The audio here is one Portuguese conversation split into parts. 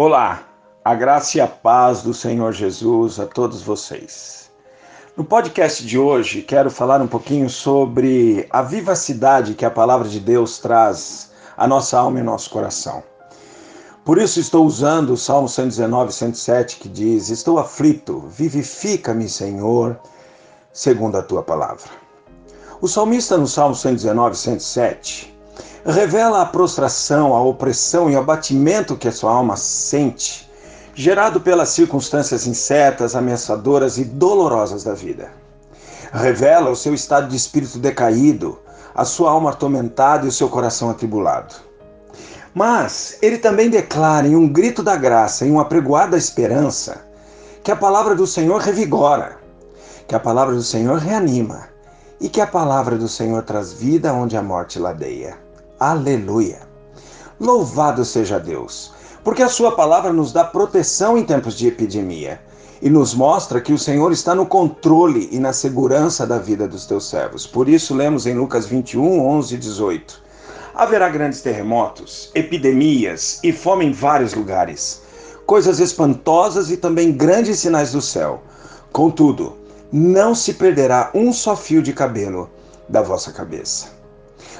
Olá, a graça e a paz do Senhor Jesus a todos vocês. No podcast de hoje, quero falar um pouquinho sobre a vivacidade que a palavra de Deus traz à nossa alma e nosso coração. Por isso estou usando o Salmo 119, 107, que diz: Estou aflito, vivifica-me, Senhor, segundo a tua palavra. O salmista no Salmo 119, 107 revela a prostração, a opressão e o abatimento que a sua alma sente, gerado pelas circunstâncias incertas, ameaçadoras e dolorosas da vida. Revela o seu estado de espírito decaído, a sua alma atormentada e o seu coração atribulado. Mas ele também declara em um grito da graça, em uma pregoada esperança, que a palavra do Senhor revigora, que a palavra do Senhor reanima e que a palavra do Senhor traz vida onde a morte ladeia. Aleluia! Louvado seja Deus, porque a Sua palavra nos dá proteção em tempos de epidemia e nos mostra que o Senhor está no controle e na segurança da vida dos teus servos. Por isso, lemos em Lucas 21, 11 e 18: Haverá grandes terremotos, epidemias e fome em vários lugares, coisas espantosas e também grandes sinais do céu. Contudo, não se perderá um só fio de cabelo da vossa cabeça.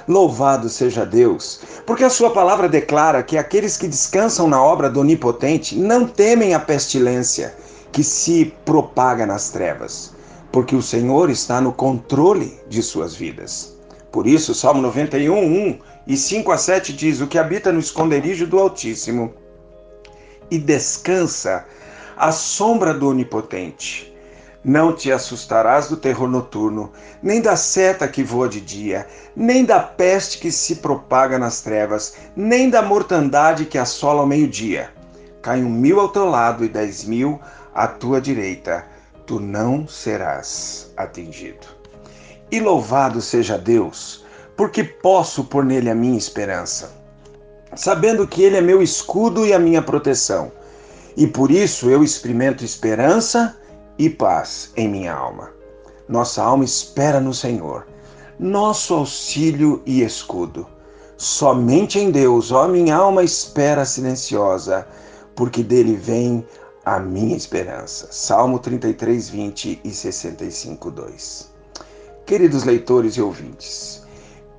Louvado seja Deus, porque a sua palavra declara que aqueles que descansam na obra do Onipotente não temem a pestilência que se propaga nas trevas, porque o Senhor está no controle de suas vidas. Por isso, Salmo 91, 1 e 5 a 7 diz: O que habita no esconderijo do Altíssimo e descansa à sombra do Onipotente não te assustarás do terror noturno, nem da seta que voa de dia, nem da peste que se propaga nas trevas, nem da mortandade que assola ao meio-dia. Cai um mil ao teu lado e dez mil à tua direita, tu não serás atingido. E louvado seja Deus, porque posso pôr nele a minha esperança, sabendo que ele é meu escudo e a minha proteção. E por isso eu experimento esperança e paz em minha alma. Nossa alma espera no Senhor, nosso auxílio e escudo. Somente em Deus, ó minha alma espera silenciosa, porque dele vem a minha esperança. Salmo 33, 20 e 65, 2. Queridos leitores e ouvintes,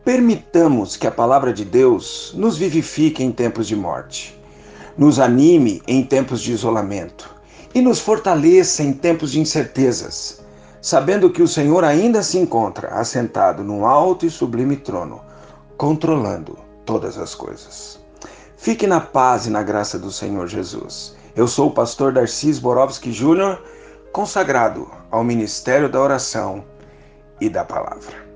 permitamos que a palavra de Deus nos vivifique em tempos de morte, nos anime em tempos de isolamento e nos fortaleça em tempos de incertezas, sabendo que o Senhor ainda se encontra assentado num alto e sublime trono, controlando todas as coisas. Fique na paz e na graça do Senhor Jesus. Eu sou o pastor Darcis Borowski Júnior, consagrado ao ministério da oração e da palavra.